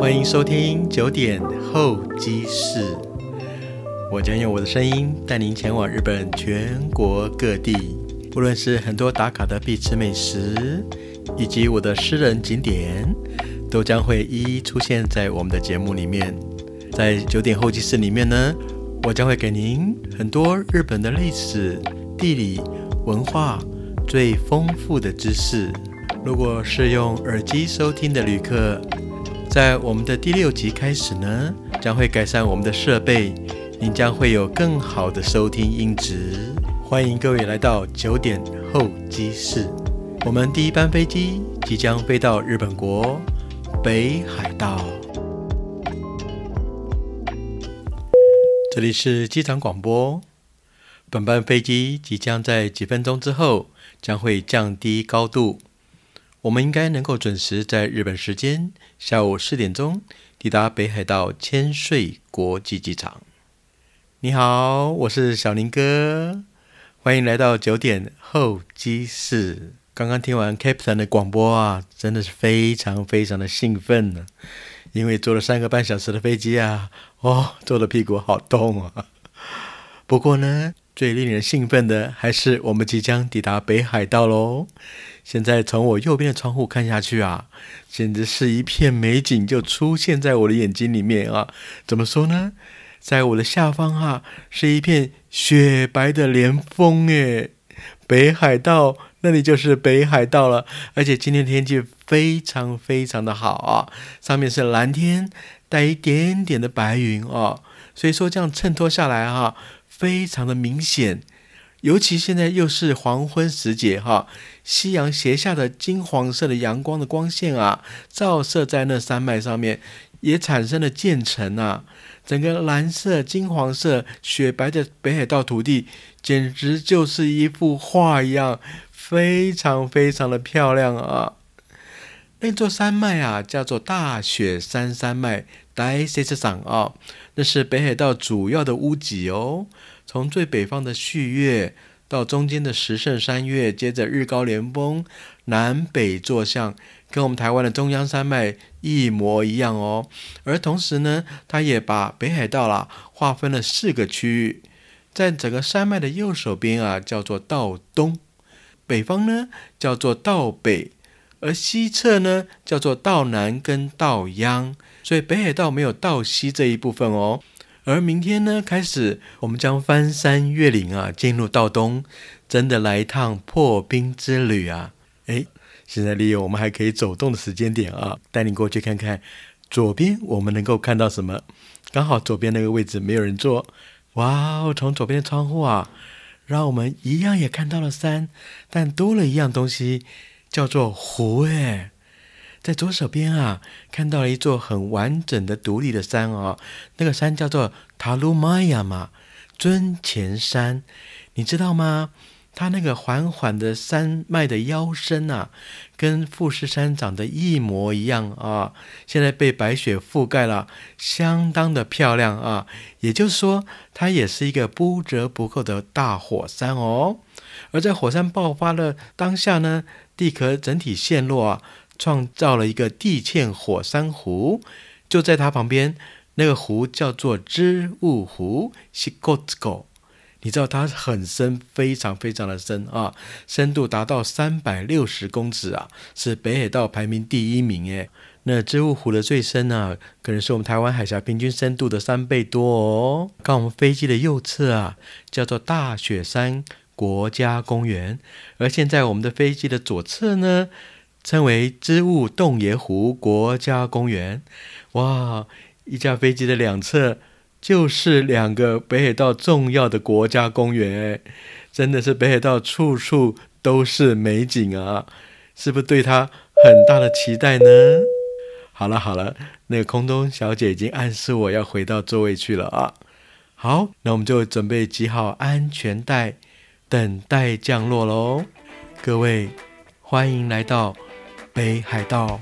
欢迎收听九点候机室。我将用我的声音带您前往日本全国各地，不论是很多打卡的必吃美食，以及我的私人景点，都将会一一出现在我们的节目里面。在九点候机室里面呢，我将会给您很多日本的历史、地理、文化最丰富的知识。如果是用耳机收听的旅客，在我们的第六集开始呢，将会改善我们的设备。您将会有更好的收听音质。欢迎各位来到九点候机室。我们第一班飞机即将飞到日本国北海道。这里是机场广播。本班飞机即将在几分钟之后将会降低高度。我们应该能够准时在日本时间下午四点钟抵达北海道千岁国际机场。你好，我是小林哥，欢迎来到九点候机室。刚刚听完 Captain 的广播啊，真的是非常非常的兴奋呢，因为坐了三个半小时的飞机啊，哦，坐的屁股好痛啊。不过呢，最令人兴奋的还是我们即将抵达北海道喽。现在从我右边的窗户看下去啊，简直是一片美景就出现在我的眼睛里面啊。怎么说呢？在我的下方哈，是一片雪白的连峰诶，北海道那里就是北海道了。而且今天天气非常非常的好啊，上面是蓝天，带一点点的白云哦，所以说这样衬托下来哈，非常的明显。尤其现在又是黄昏时节哈，夕阳斜下的金黄色的阳光的光线啊，照射在那山脉上面，也产生了渐层啊。整个蓝色、金黄色、雪白的北海道土地，简直就是一幅画一样，非常非常的漂亮啊！那座山脉啊，叫做大雪山山脉，大雪山啊，那是北海道主要的屋脊哦。从最北方的旭月，到中间的石胜山岳，接着日高连峰，南北坐向。跟我们台湾的中央山脉一模一样哦，而同时呢，它也把北海道啦划分了四个区域，在整个山脉的右手边啊叫做道东，北方呢叫做道北，而西侧呢叫做道南跟道央，所以北海道没有道西这一部分哦。而明天呢开始，我们将翻山越岭啊，进入到东，真的来一趟破冰之旅啊！诶。现在利用我们还可以走动的时间点啊，带你过去看看左边我们能够看到什么。刚好左边那个位置没有人坐，哇哦！从左边的窗户啊，让我们一样也看到了山，但多了一样东西，叫做湖。诶，在左手边啊，看到了一座很完整的独立的山啊，那个山叫做塔鲁玛雅嘛，尊前山，你知道吗？它那个缓缓的山脉的腰身啊，跟富士山长得一模一样啊！现在被白雪覆盖了，相当的漂亮啊！也就是说，它也是一个不折不扣的大火山哦。而在火山爆发的当下呢，地壳整体陷落啊，创造了一个地堑火山湖，就在它旁边，那个湖叫做织物湖 s h i k o o 你知道它很深，非常非常的深啊，深度达到三百六十公尺啊，是北海道排名第一名诶。那织物湖的最深呢，可能是我们台湾海峡平均深度的三倍多哦。看我们飞机的右侧啊，叫做大雪山国家公园，而现在我们的飞机的左侧呢，称为织物洞爷湖国家公园。哇，一架飞机的两侧。就是两个北海道重要的国家公园，哎，真的是北海道处处都是美景啊！是不是对它很大的期待呢？好了好了，那个空中小姐已经暗示我要回到座位去了啊！好，那我们就准备系好安全带，等待降落喽！各位，欢迎来到北海道。